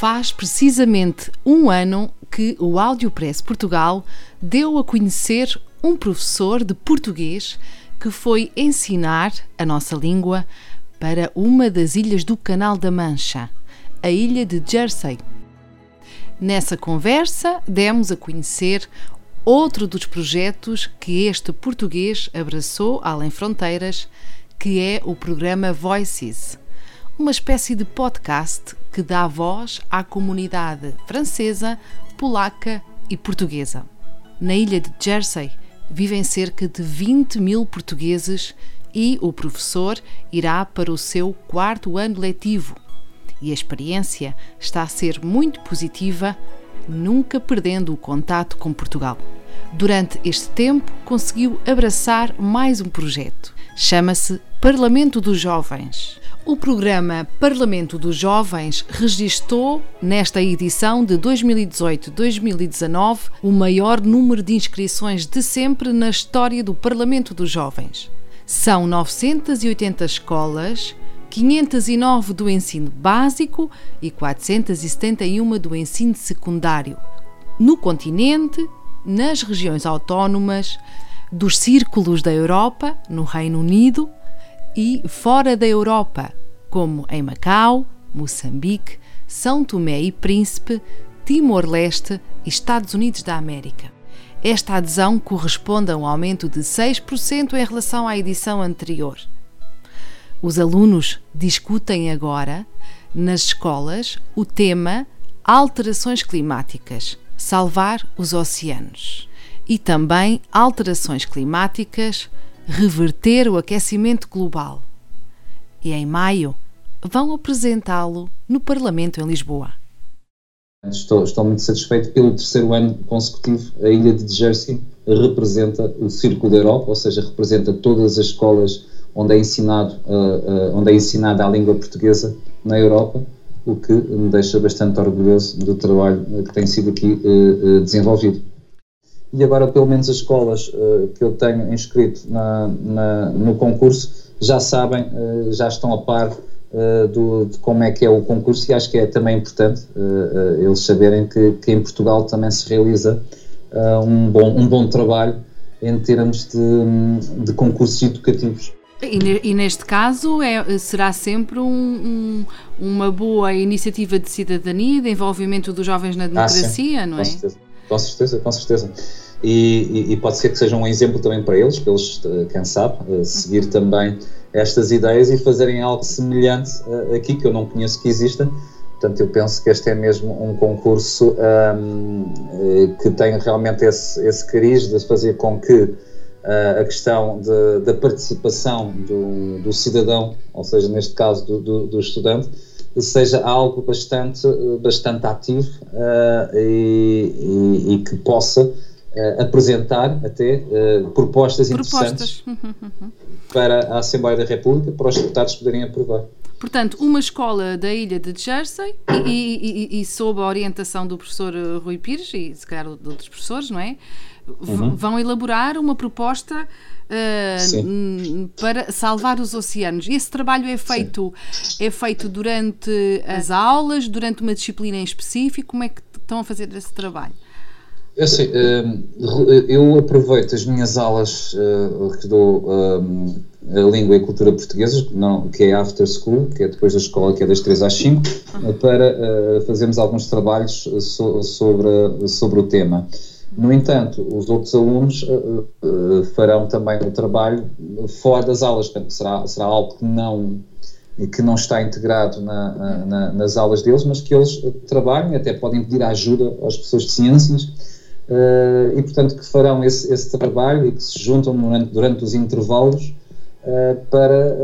Faz precisamente um ano que o Audiopress Portugal deu a conhecer um professor de português que foi ensinar a nossa língua para uma das ilhas do Canal da Mancha, a ilha de Jersey. Nessa conversa, demos a conhecer outro dos projetos que este português abraçou além fronteiras, que é o programa Voices, uma espécie de podcast que dá voz à comunidade francesa, polaca e portuguesa. Na ilha de Jersey vivem cerca de 20 mil portugueses e o professor irá para o seu quarto ano letivo. E a experiência está a ser muito positiva, nunca perdendo o contato com Portugal. Durante este tempo, conseguiu abraçar mais um projeto. Chama-se Parlamento dos Jovens. O programa Parlamento dos Jovens registou, nesta edição de 2018-2019, o maior número de inscrições de sempre na história do Parlamento dos Jovens. São 980 escolas, 509 do ensino básico e 471 do ensino secundário. No continente, nas regiões autónomas, dos círculos da Europa, no Reino Unido, e fora da Europa, como em Macau, Moçambique, São Tomé e Príncipe, Timor-Leste e Estados Unidos da América. Esta adesão corresponde a um aumento de 6% em relação à edição anterior. Os alunos discutem agora, nas escolas, o tema Alterações Climáticas salvar os oceanos e também alterações climáticas reverter o aquecimento global. E em maio vão apresentá-lo no Parlamento em Lisboa. Estou, estou, muito satisfeito pelo terceiro ano consecutivo. A ilha de Jersey representa o Círculo da Europa, ou seja, representa todas as escolas onde é, ensinado, uh, uh, onde é ensinada a língua portuguesa na Europa, o que me deixa bastante orgulhoso do trabalho que tem sido aqui uh, desenvolvido e agora pelo menos as escolas que eu tenho inscrito na, na, no concurso já sabem, já estão a par uh, do, de como é que é o concurso e acho que é também importante eles saberem que, que, em Portugal também se realiza um, bom, um bom trabalho em termos de, de concursos educativos. E, neste caso é, será sempre um, um, uma boa iniciativa de cidadania, de envolvimento dos jovens na democracia, ah, não é? Com certeza. Com certeza, com certeza. E, e, e, pode ser que seja um exemplo também para eles, para eles, quem sabe, seguir uhum. também estas ideias e fazerem algo semelhante eh, aqui, que eu não conheço que exista. Portanto, eu penso que este é mesmo um concurso um, que tem realmente esse, esse cariz de fazer com que uh, a questão de, da participação do, do, cidadão, ou seja, neste caso do, do, do estudante, seja algo bastante, bastante ativo uh, e, e, e, que possa uh, apresentar até uh, propostas, propostas, interessantes para a Assembleia da República, para os deputados poderem aprovar. Portanto, uma escola da ilha de Jersey e, e, e, sob a orientação do professor Rui Pires e se calhar de outros professores, não é? Uhum. Vão elaborar uma proposta uh, para salvar os oceanos. Esse trabalho é feito, é feito durante as aulas, durante uma disciplina em específico? Como é que estão a fazer esse trabalho? Eu, sei, eu aproveito as minhas aulas que dou a língua e cultura portuguesas, que é after school, que é depois da escola, que é das 3 às 5, para fazermos alguns trabalhos sobre, sobre o tema. No entanto, os outros alunos farão também o trabalho fora das aulas, portanto, será, será algo que não, que não está integrado na, na, nas aulas deles, mas que eles trabalhem, até podem pedir ajuda às pessoas de ciências, uh, e portanto que farão esse, esse, trabalho e que se juntam durante, durante os intervalos para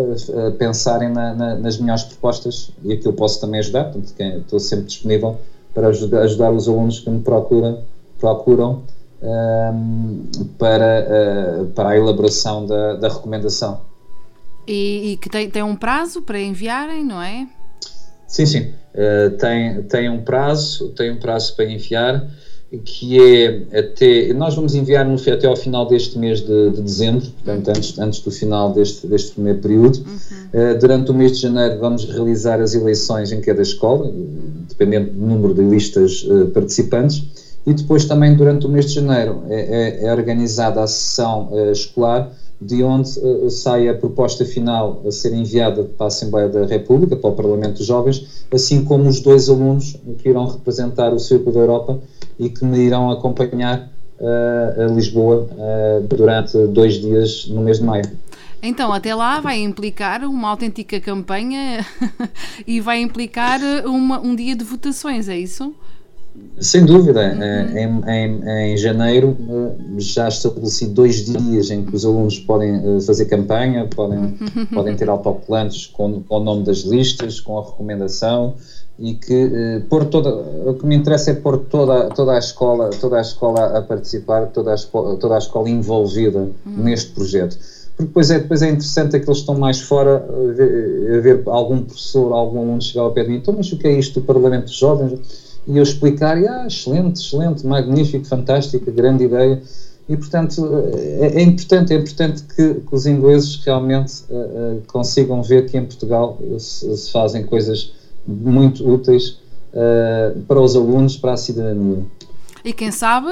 pensarem na, nas melhores propostas e aqui eu posso também ajudar, portanto estou sempre disponível para ajudar, ajudar os alunos que me procuram, procuram um, para, uh, para a elaboração da, da recomendação. E, e, que tem, tem um prazo para enviarem, não é? Sim, sim. Uh, tem, tem um prazo, tem um prazo para enviar que é até. Nós vamos enviar no, até ao final deste mês de, de dezembro, portanto, antes, antes do final deste, deste primeiro período. Uhum. Uh, durante o mês de janeiro, vamos realizar as eleições em cada escola, dependendo do número de listas uh, participantes. E depois, também, durante o mês de janeiro, é, é, é organizada a sessão uh, escolar de onde uh, sai a proposta final a ser enviada para a Assembleia da República, para o Parlamento dos Jovens, assim como os dois alunos que irão representar o Círculo da Europa e que me irão acompanhar uh, a Lisboa uh, durante dois dias no mês de maio. Então, até lá vai implicar uma autêntica campanha e vai implicar uma, um dia de votações, é isso? Sem dúvida, uhum. em, em, em, janeiro eh, já estabeleci dois dias em que os alunos podem eh, fazer campanha, podem, uhum. podem ter autocolantes com, com o nome das listas, com a recomendação e que pôr toda, o que me interessa é pôr toda, toda a escola, toda a escola a participar, toda a escola, toda a escola envolvida uhum. neste projeto. Porque depois é, depois é interessante é que eles estão mais fora a ver, a ver algum professor, algum aluno chegar ao pé de mim, então mas o que é isto do Parlamento dos Jovens? E eu explicar, e, ah, excelente, excelente, magnífico, fantástico, grande ideia. E, portanto, é, é importante, é importante que, que os ingleses realmente uh, uh, consigam ver que em Portugal se, se fazem coisas muito úteis uh, para os alunos, para a cidadania. E quem sabe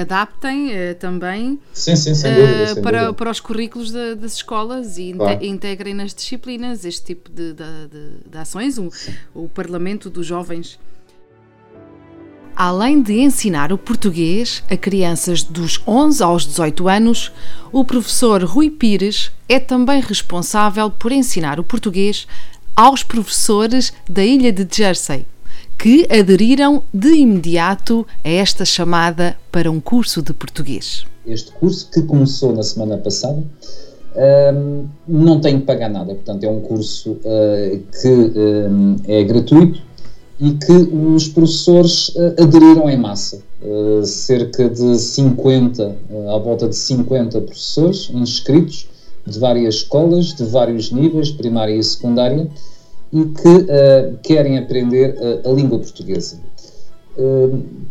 adaptem também sim, sim, dúvida, para, dúvida. para os currículos de, das escolas e claro. integrem nas disciplinas este tipo de, de, de, de ações, o, o Parlamento dos Jovens. Além de ensinar o português a crianças dos 11 aos 18 anos, o professor Rui Pires é também responsável por ensinar o português aos professores da ilha de Jersey, que aderiram de imediato a esta chamada para um curso de português. Este curso, que começou na semana passada, um, não tem que pagar nada, portanto, é um curso uh, que um, é gratuito e que os professores uh, aderiram em massa. Uh, cerca de 50, uh, eh, à volta de 50 professores inscritos de várias escolas, de vários níveis, primária e secundária, e que querem aprender a língua portuguesa.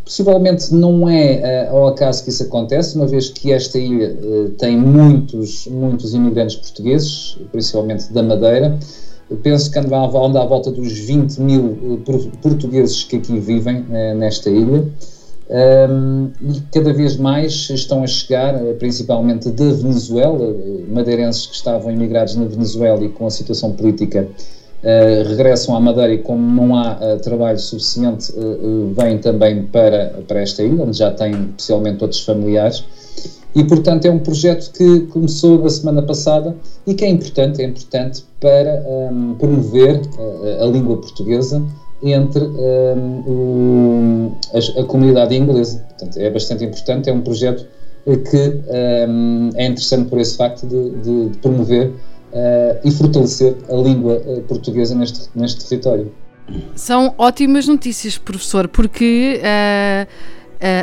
possivelmente não é ao acaso que isso acontece, uma vez que esta ilha tem muitos, muitos imigrantes portugueses, principalmente da Madeira, eu penso que anda à, volta dos 20 mil eh, portugueses que aqui vivem eh, nesta ilha. Um, e cada vez mais estão a chegar, eh, principalmente da Venezuela, madeirenses que estavam imigrados na Venezuela e com a situação política uh, regressam à Madeira e como não há uh, trabalho suficiente, uh, vêm também para, para esta ilha, onde já têm especialmente outros familiares e, portanto, é um projeto que começou na semana passada e que é importante, é importante para um, promover a, a, língua portuguesa entre um, a, a, comunidade inglesa. Portanto, é bastante importante, é um projeto que um, é interessante por esse facto de, de, de promover uh, e fortalecer a língua uh, portuguesa neste, neste território. São ótimas notícias, professor, porque uh,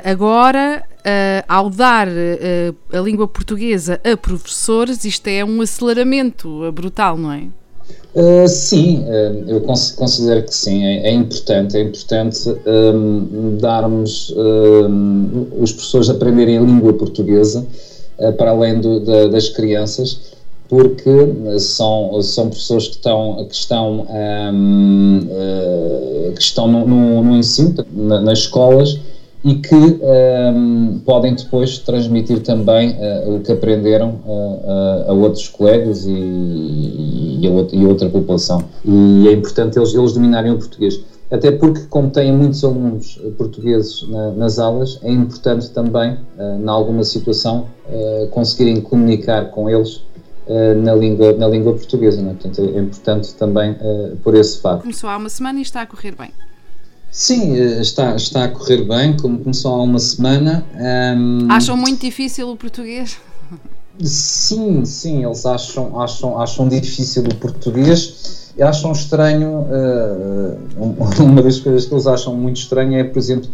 agora Uh, ao dar uh, a língua portuguesa a professores, isto é um aceleramento brutal, não é? Uh, sim, eu considero que sim, é, é importante, é importante um, darmos um, os professores aprenderem a língua portuguesa para além do, da, das crianças, porque são, são pessoas que estão, que estão, um, que estão no, no, no ensino, na, nas escolas, e que um, ehm, podem depois transmitir também uh, o que aprenderam uh, a outros colegas e, e, a outra, e, a outra, população. E é importante eles, eles dominarem o português. Até porque, como têm muitos alunos portugueses na, nas aulas, é importante também, uh, em alguma situação, conseguirem comunicar com eles na, língua, na língua portuguesa. Né? Portanto, é importante também por esse fato. Começou há uma semana e está a correr bem. Sim, eh, está, está a correr bem, como começou há uma semana. Um... Acham muito difícil o português? Sim, sim, eles acham, acham, acham difícil o português acham estranho, uh, uma das coisas que eles acham muito estranho é, por exemplo,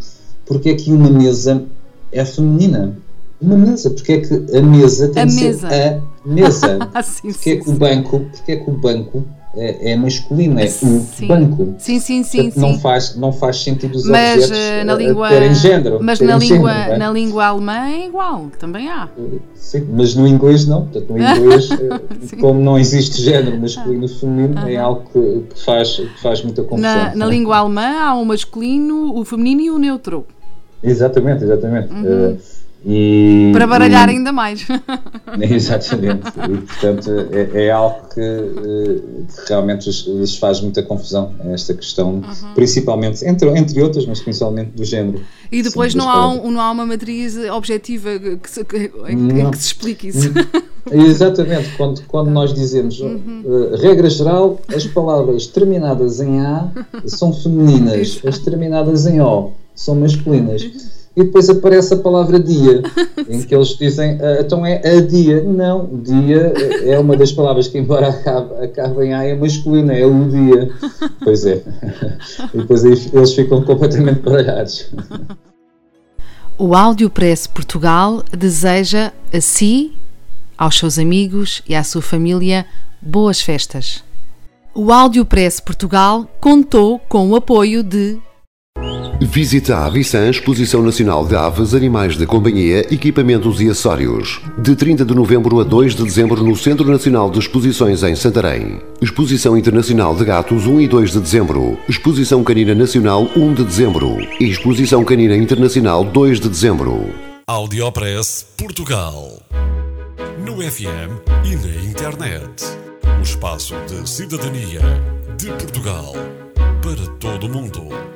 porque é que uma mesa é feminina? Uma mesa, porque é que a mesa tem a que mesa. ser a mesa? sim, porque é que o banco, porque é que o banco é, é masculino, é o Sim. banco? Sim, sim, sim, Portanto, não sim. faz, não faz sentido os Mas objetos eh, na a- a língua, terem género. mas terem na género, língua, não é? na língua alemã é igual, também há. Sim, mas no inglês não. Portanto, no inglês, eh, como não existe género masculino e feminino, é algo que, que faz, que faz muita confusão. Na, na língua alemã há o masculino, o feminino e o neutro. Exatamente, exatamente. Eh, e, Para baralhar e- ainda mais. Exatamente. E, portanto, é, é algo que, eh, que realmente lhes, faz muita confusão, esta questão, principalmente, entre, entre outras, mas principalmente do género. E depois Sim, não, há um, não há uma matriz objetiva que se, que, em que se explique isso. Exatamente, quando, quando nós dizemos, eh, regra geral, as palavras terminadas em A são femininas, as terminadas em O são masculinas. E depois aparece a palavra dia, em que eles dizem, "Ah, então é a dia. Não, dia é uma das palavras que, embora acabe, acabe em A, é masculina, é o dia. Pois é. E depois eles ficam completamente baralhados. O Audiopress Portugal deseja a si, aos seus amigos e à sua família boas festas. O Audiopress Portugal contou com o apoio de Visita a Rissan Exposição Nacional de Aves, Animais de Companhia, Equipamentos e Acessórios. De 30 de novembro a 2 de dezembro no Centro Nacional de Exposições em Santarém. Exposição Internacional de Gatos 1 e 2 de dezembro. Exposição Canina Nacional 1 de dezembro. Exposição Canina Internacional 2 de dezembro. Audiopress Portugal. No FM e na internet. O espaço de cidadania de Portugal para todo o mundo.